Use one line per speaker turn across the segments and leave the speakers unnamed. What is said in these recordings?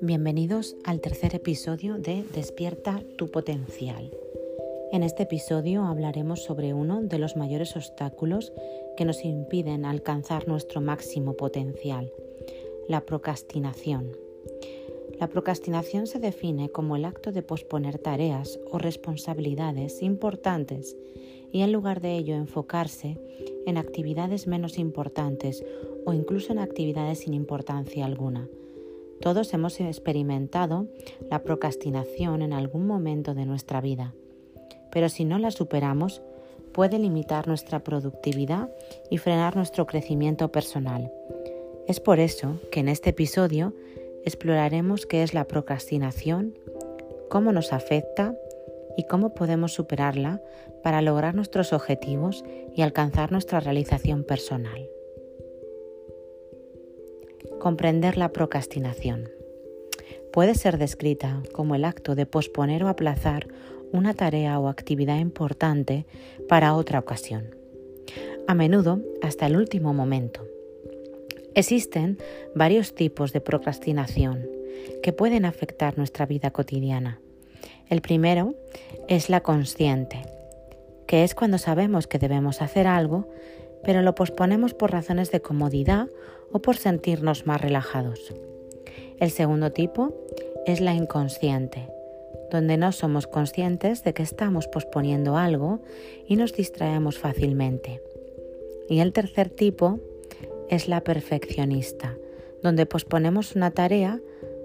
Bienvenidos al tercer episodio de Despierta tu potencial. En este episodio hablaremos sobre uno de los mayores obstáculos que nos impiden alcanzar nuestro máximo potencial, la procrastinación. La procrastinación se define como el acto de posponer tareas o responsabilidades importantes y en lugar de ello enfocarse en actividades menos importantes o incluso en actividades sin importancia alguna todos hemos experimentado la procrastinación en algún momento de nuestra vida, pero si no la superamos, puede limitar nuestra productividad y frenar nuestro crecimiento personal. Es por eso que en este episodio exploraremos qué es la procrastinación, cómo nos afecta y cómo podemos superarla para lograr nuestros objetivos y alcanzar nuestra realización personal. Comprender la procrastinación. Puede ser descrita como el acto de posponer o aplazar una tarea o actividad importante para otra ocasión, a menudo hasta el último momento. Existen varios tipos de procrastinación que pueden afectar nuestra vida cotidiana. El primero es la consciente, que es cuando sabemos que debemos hacer algo, pero lo posponemos por razones de comodidad o por sentirnos más relajados. El segundo tipo es la inconsciente, donde no somos conscientes de que estamos posponiendo algo y nos distraemos fácilmente. Y el tercer tipo es la perfeccionista, donde posponemos una tarea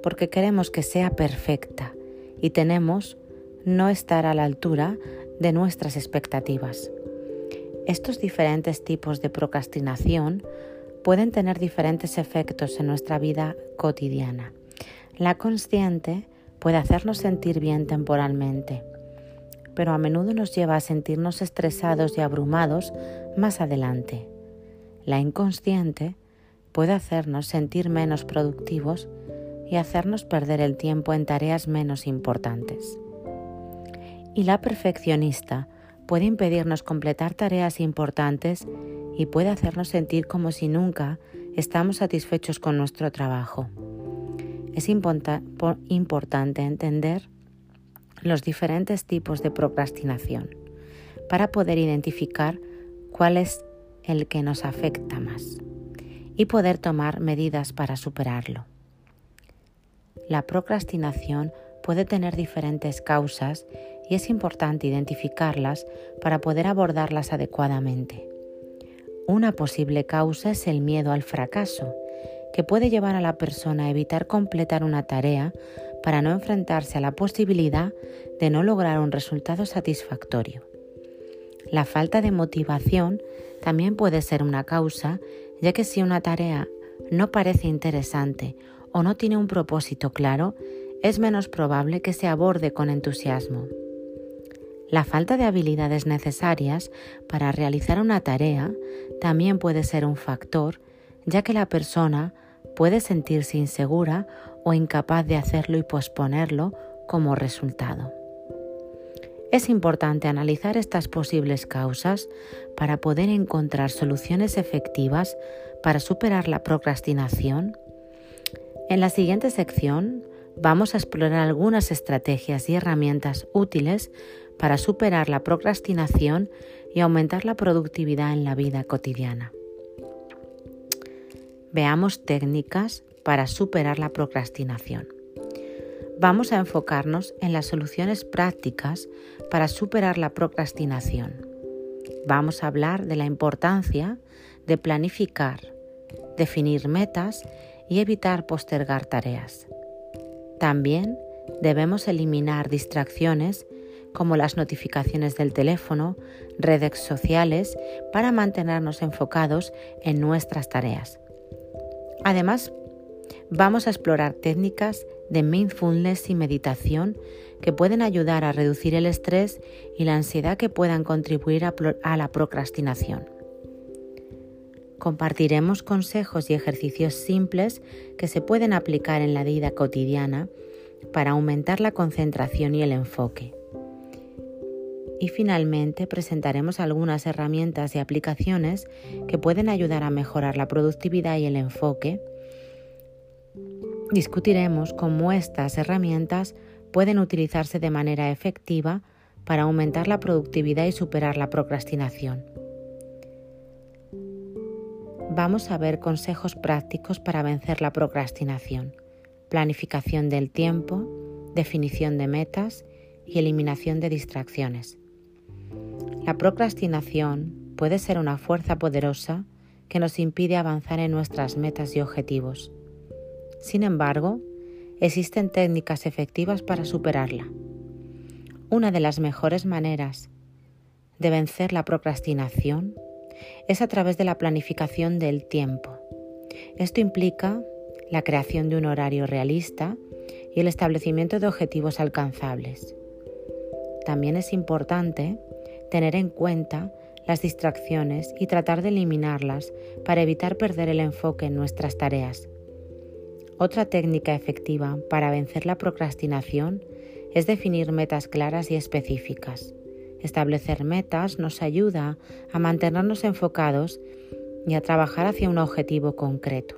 porque queremos que sea perfecta y tenemos no estar a la altura de nuestras expectativas. Estos diferentes tipos de procrastinación pueden tener diferentes efectos en nuestra vida cotidiana. La consciente puede hacernos sentir bien temporalmente, pero a menudo nos lleva a sentirnos estresados y abrumados más adelante. La inconsciente puede hacernos sentir menos productivos y hacernos perder el tiempo en tareas menos importantes. Y la perfeccionista puede impedirnos completar tareas importantes y puede hacernos sentir como si nunca estamos satisfechos con nuestro trabajo. Es importante entender los diferentes tipos de procrastinación para poder identificar cuál es el que nos afecta más y poder tomar medidas para superarlo. La procrastinación puede tener diferentes causas y es importante identificarlas para poder abordarlas adecuadamente. Una posible causa es el miedo al fracaso, que puede llevar a la persona a evitar completar una tarea para no enfrentarse a la posibilidad de no lograr un resultado satisfactorio. La falta de motivación también puede ser una causa, ya que si una tarea no parece interesante o no tiene un propósito claro, es menos probable que se aborde con entusiasmo. La falta de habilidades necesarias para realizar una tarea también puede ser un factor, ya que la persona puede sentirse insegura o incapaz de hacerlo y posponerlo como resultado. Es importante analizar estas posibles causas para poder encontrar soluciones efectivas para superar la procrastinación. En la siguiente sección vamos a explorar algunas estrategias y herramientas útiles para superar la procrastinación y aumentar la productividad en la vida cotidiana. Veamos técnicas para superar la procrastinación. Vamos a enfocarnos en las soluciones prácticas para superar la procrastinación. Vamos a hablar de la importancia de planificar, definir metas y evitar postergar tareas. También debemos eliminar distracciones como las notificaciones del teléfono, redes sociales, para mantenernos enfocados en nuestras tareas. Además, vamos a explorar técnicas de mindfulness y meditación que pueden ayudar a reducir el estrés y la ansiedad que puedan contribuir a, la procrastinación. Compartiremos consejos y ejercicios simples que se pueden aplicar en la vida cotidiana para aumentar la concentración y el enfoque Y finalmente presentaremos algunas herramientas y aplicaciones que pueden ayudar a mejorar la productividad y el enfoque. Discutiremos cómo estas herramientas pueden utilizarse de manera efectiva para aumentar la productividad y superar la procrastinación. Vamos a ver consejos prácticos para vencer la procrastinación, planificación del tiempo, definición de metas y eliminación de distracciones. La procrastinación puede ser una fuerza poderosa que nos impide avanzar en nuestras metas y objetivos. Sin embargo, existen técnicas efectivas para superarla. Una de las mejores maneras de vencer la procrastinación es a través de la planificación del tiempo. Esto implica la creación de un horario realista y el establecimiento de objetivos alcanzables. También es importante tener en cuenta las distracciones y tratar de eliminarlas para evitar perder el enfoque en nuestras tareas. Otra técnica efectiva para vencer la procrastinación es definir metas claras y específicas. Establecer metas nos ayuda a mantenernos enfocados y a trabajar hacia un objetivo concreto.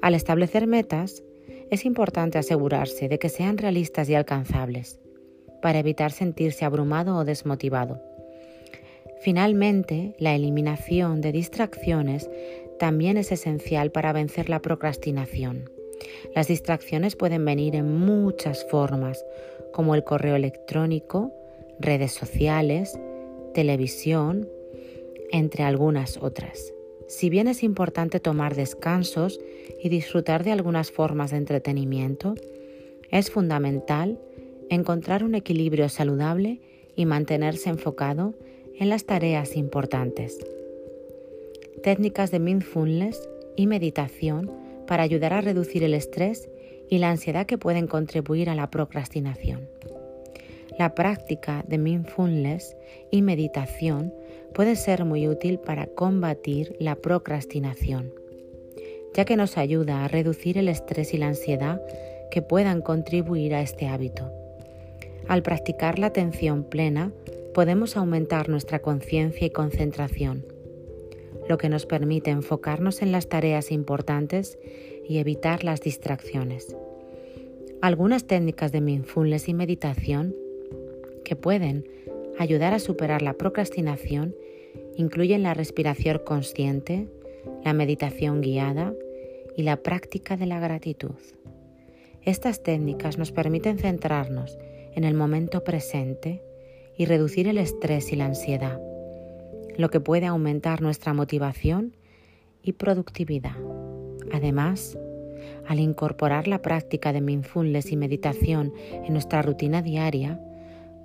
Al establecer metas, es importante asegurarse de que sean realistas y alcanzables para evitar sentirse abrumado o desmotivado. Finalmente, la eliminación de distracciones también es esencial para vencer la procrastinación. Las distracciones pueden venir en muchas formas, como el correo electrónico, redes sociales, televisión, entre algunas otras. Si bien es importante tomar descansos y disfrutar de algunas formas de entretenimiento, es fundamental encontrar un equilibrio saludable y mantenerse enfocado en las tareas importantes. Técnicas de mindfulness y meditación para ayudar a reducir el estrés y la ansiedad que pueden contribuir a la procrastinación. La práctica de mindfulness y meditación puede ser muy útil para combatir la procrastinación, ya que nos ayuda a reducir el estrés y la ansiedad que puedan contribuir a este hábito. Al practicar la atención plena, podemos aumentar nuestra conciencia y concentración, lo que nos permite enfocarnos en las tareas importantes y evitar las distracciones. Algunas técnicas de mindfulness y meditación que pueden ayudar a superar la procrastinación incluyen la respiración consciente, la meditación guiada y la práctica de la gratitud. Estas técnicas nos permiten centrarnos en el momento presente y reducir el estrés y la ansiedad, lo que puede aumentar nuestra motivación y productividad. Además, al incorporar la práctica de mindfulness y meditación en nuestra rutina diaria,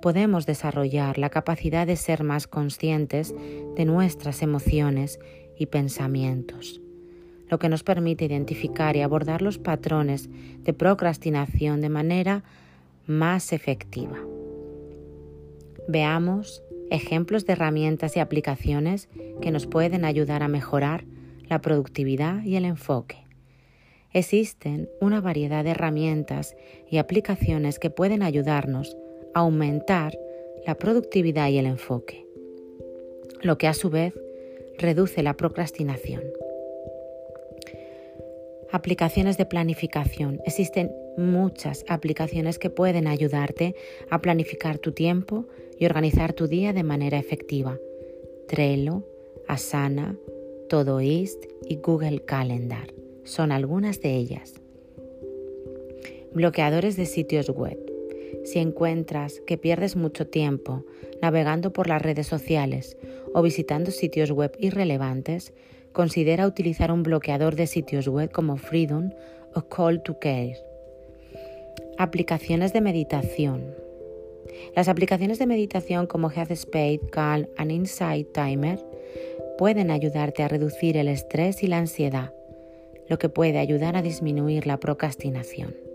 podemos desarrollar la capacidad de ser más conscientes de nuestras emociones y pensamientos, lo que nos permite identificar y abordar los patrones de procrastinación de manera más efectiva. Veamos ejemplos de herramientas y aplicaciones que nos pueden ayudar a mejorar la productividad y el enfoque. Existen una variedad de herramientas y aplicaciones que pueden ayudarnos aumentar la productividad y el enfoque, lo que a su vez reduce la procrastinación. Aplicaciones de planificación. Existen muchas aplicaciones que pueden ayudarte a planificar tu tiempo y organizar tu día de manera efectiva. Trello, Asana, Todoist y Google Calendar son algunas de ellas. Bloqueadores de sitios web. Si encuentras que pierdes mucho tiempo navegando por las redes sociales o visitando sitios web irrelevantes, considera utilizar un bloqueador de sitios web como Freedom o Call to Care. Aplicaciones de meditación. Las aplicaciones de meditación como Headspace, Calm and Insight Timer pueden ayudarte a reducir el estrés y la ansiedad, lo que puede ayudar a disminuir la procrastinación.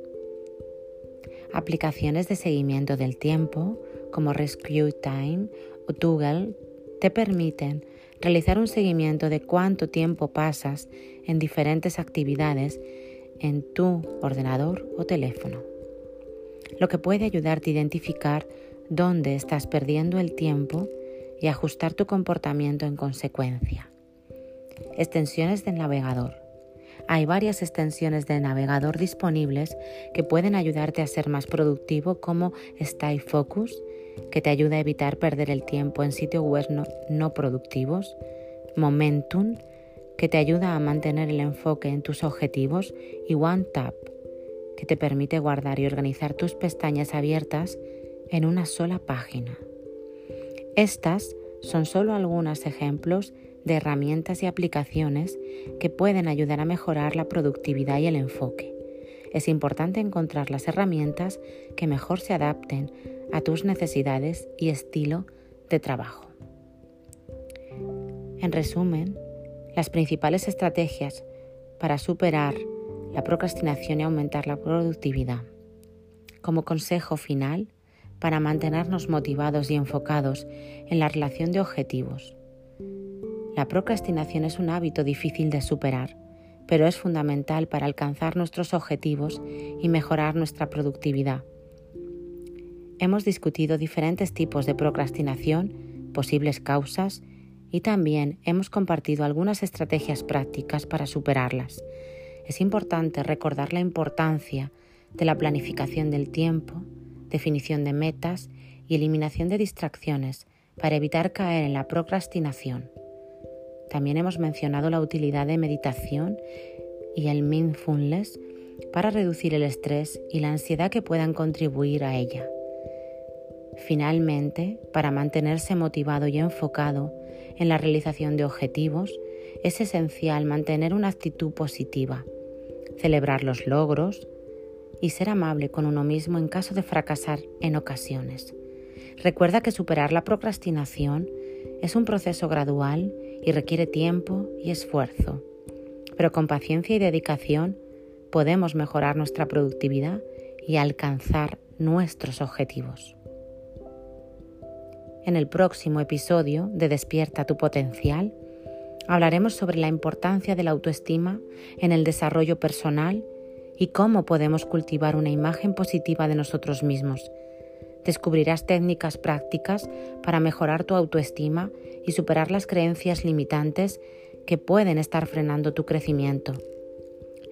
Aplicaciones de seguimiento del tiempo como Rescue Time o Google te permiten realizar un seguimiento de cuánto tiempo pasas en diferentes actividades en tu ordenador o teléfono lo que puede ayudarte a identificar dónde estás perdiendo el tiempo y ajustar tu comportamiento en consecuencia. Extensiones del navegador. Hay varias extensiones de navegador disponibles que pueden ayudarte a ser más productivo como Stay Focus, que te ayuda a evitar perder el tiempo en sitios web no, productivos, Momentum, que te ayuda a mantener el enfoque en tus objetivos, y OneTap, que te permite guardar y organizar tus pestañas abiertas en una sola página. Estas son solo algunos ejemplos de herramientas y aplicaciones que pueden ayudar a mejorar la productividad y el enfoque. Es importante encontrar las herramientas que mejor se adapten a tus necesidades y estilo de trabajo. En resumen, las principales estrategias para superar la procrastinación y aumentar la productividad. Como consejo final, para mantenernos motivados y enfocados en la relación de objetivos. La procrastinación es un hábito difícil de superar, pero es fundamental para alcanzar nuestros objetivos y mejorar nuestra productividad. Hemos discutido diferentes tipos de procrastinación, posibles causas y también hemos compartido algunas estrategias prácticas para superarlas. Es importante recordar la importancia de la planificación del tiempo, definición de metas y eliminación de distracciones para evitar caer en la procrastinación. También hemos mencionado la utilidad de meditación y el mindfulness para reducir el estrés y la ansiedad que puedan contribuir a ella. Finalmente, para mantenerse motivado y enfocado en la realización de objetivos, es esencial mantener una actitud positiva, celebrar los logros, y ser amable con uno mismo en caso de fracasar en ocasiones. Recuerda que superar la procrastinación es un proceso gradual y requiere tiempo y esfuerzo, pero con paciencia y dedicación podemos mejorar nuestra productividad y alcanzar nuestros objetivos. En el próximo episodio de Despierta tu potencial, hablaremos sobre la importancia de la autoestima en el desarrollo personal y cómo podemos cultivar una imagen positiva de nosotros mismos. Descubrirás técnicas prácticas para mejorar tu autoestima y superar las creencias limitantes que pueden estar frenando tu crecimiento.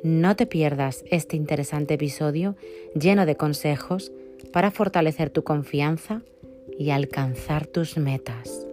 No te pierdas este interesante episodio lleno de consejos para fortalecer tu confianza y alcanzar tus metas.